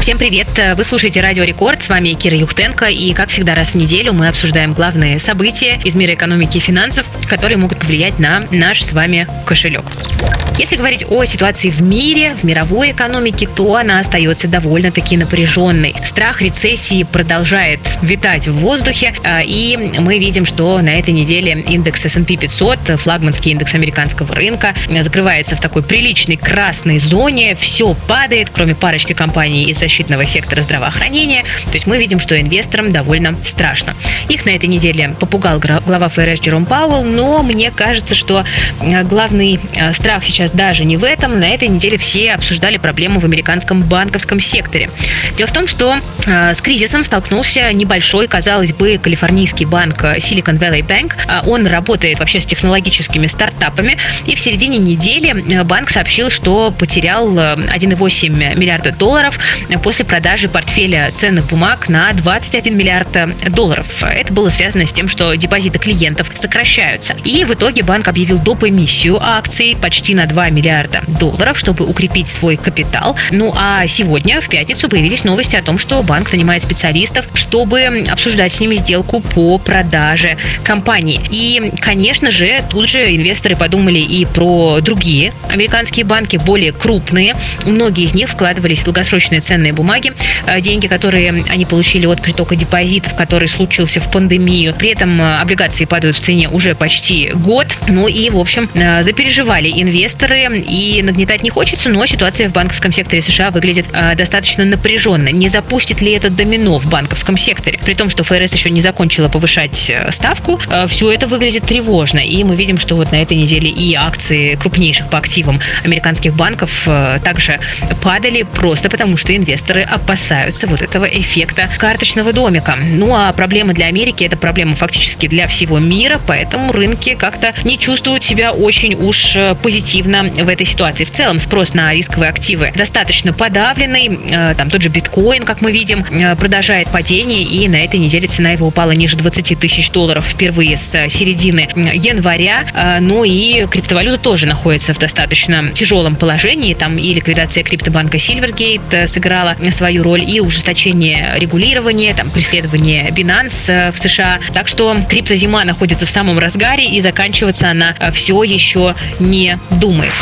Всем привет! Вы слушаете Радио Рекорд. С вами Кира Юхтенко. И, как всегда, раз в неделю мы обсуждаем главные события из мира экономики и финансов, которые могут повлиять на наш с вами кошелек. Если говорить о ситуации в мире, в мировой экономике, то она остается довольно-таки напряженной. Страх рецессии продолжает витать в воздухе, а, и мы видим, что на этой неделе индекс S&P 500, флагманский индекс американского рынка, закрывается в такой приличной красной зоне. Все падает, кроме парочки компаний из защитного сектора здравоохранения. То есть мы видим, что инвесторам довольно страшно. Их на этой неделе попугал глава ФРС Джером Пауэлл, но мне кажется, что э, главный э, страх сейчас даже не в этом. На этой неделе все обсуждали проблему в американском банковском секторе. Дело в том, что э, с кризисом столкнулся небольшой, казалось бы, калифорнийский банк Silicon Valley Bank. Он работает вообще с технологическими стартапами, и в середине недели банк сообщил, что потерял 1,8 миллиарда долларов после продажи портфеля ценных бумаг на 21 миллиард долларов. Это было связано с тем, что депозиты клиентов сокращаются. И в итоге банк объявил доп. эмиссию акций почти на 2 миллиарда долларов, чтобы укрепить свой капитал. Ну а сегодня, в пятницу, появились новости о том, что банк нанимает специалистов, чтобы обсуждать с ними сделку по продаже компании. И, конечно же, тут же инвесторы подумали и про другие американские банки, более крупные. Многие из них вкладывались в долгосрочные ценные ценные бумаги, э, деньги, которые они получили от притока депозитов, который случился в пандемию. При этом э, облигации падают в цене уже почти год. Ну и, в общем, э, запереживали инвесторы, и нагнетать не хочется, но ситуация в банковском секторе США выглядит достаточно напряженно. Не запустит ли это домино в банковском секторе? При том, что ФРС еще не закончила повышать ставку, все это выглядит тревожно. И мы видим, что вот на этой неделе и акции крупнейших по активам американских банков также падали просто потому, что инвесторы инвесторы опасаются вот этого эффекта карточного домика. Ну а проблема для Америки это проблема фактически для всего мира, поэтому рынки как-то не чувствуют себя очень уж э, позитивно в этой ситуации. В целом спрос на рисковые активы достаточно подавленный. Э, там тот же биткоин, как мы видим, э, продолжает падение, и на этой неделе цена его упала ниже 20 тысяч долларов впервые с середины января. Ну и криптовалюта тоже находится в достаточно тяжелом положении. Там и ликвидация криптобанка Silvergate сыграла сыграла свою роль и ужесточение регулирования, там, преследование Binance э, в США. Так что криптозима находится в самом разгаре и заканчиваться она э, все еще не думает.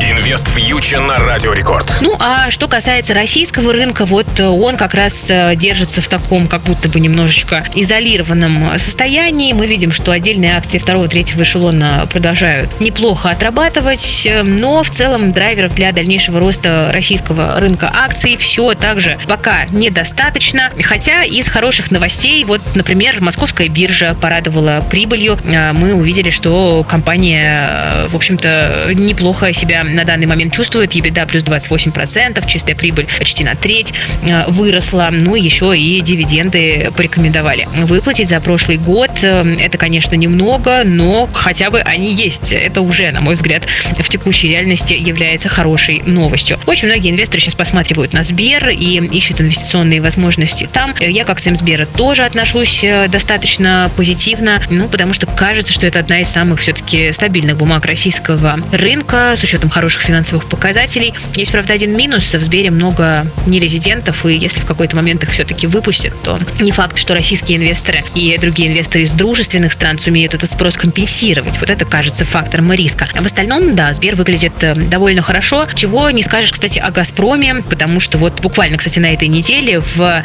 Инвест фьючер на Радио Рекорд. Ну, а что касается российского рынка, вот э, он как раз держится в таком, как будто бы немножечко изолированном состоянии. Мы видим, что отдельные акции второго, третьего эшелона продолжают неплохо отрабатывать, но в целом драйверов для дальнейшего роста российского рынка акций все также пока недостаточно. Хотя из хороших новостей, вот, например, московская биржа порадовала прибылью. А, мы увидели, что компания, э, в общем-то, неплохо себя на данный момент чувствует. EBITDA плюс 28%, чистая прибыль почти на треть э, выросла. Ну, еще и дивиденды порекомендовали выплатить за прошлый год. Э, это, конечно, немного, но хотя бы они есть. Это уже, на мой взгляд, в текущей реальности является хорошей новостью. Очень многие инвесторы сейчас посматривают на Сбер, Сбер и ищут инвестиционные возможности там. Я как к Сбера тоже отношусь э, достаточно позитивно, ну, потому что кажется, что это одна из самых все-таки стабильных бумаг российского рынка с учетом хороших финансовых показателей. Есть, правда, один минус. В Сбере много нерезидентов, и если в какой-то момент их все-таки выпустят, то не факт, что российские инвесторы и другие инвесторы из дружественных стран сумеют этот спрос компенсировать. Вот это кажется фактором риска. А в остальном, да, Сбер выглядит э, довольно хорошо. Чего не скажешь, кстати, о Газпроме, потому что вот буквально, кстати, на этой неделе в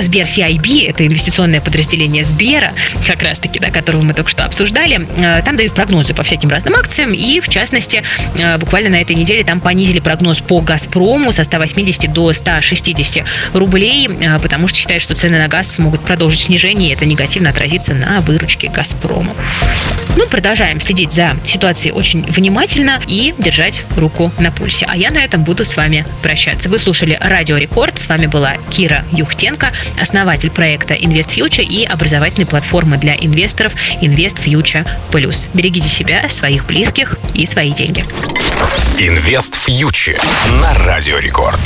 Сбер CIB, это инвестиционное подразделение Сбера, как раз-таки, да, которого мы только что обсуждали, э, там дают прогнозы по всяким разным акциям, и, в частности, э, буквально на этой неделе там понизили прогноз по «Газпрому» со 180 до 160 рублей, э, потому что считают, что цены на газ могут продолжить снижение, и это негативно отразится на выручке «Газпрома». Ну, продолжаем следить за ситуацией очень внимательно и держать руку на пульсе. А я на этом буду с вами прощаться. Вы слушали Радио Рекорд. С вами была Кира Юхтенко, основатель проекта Invest Future и образовательной платформы для инвесторов Invest Future Plus. Берегите себя, своих близких и свои деньги. Инвест Future на Радио Рекорд.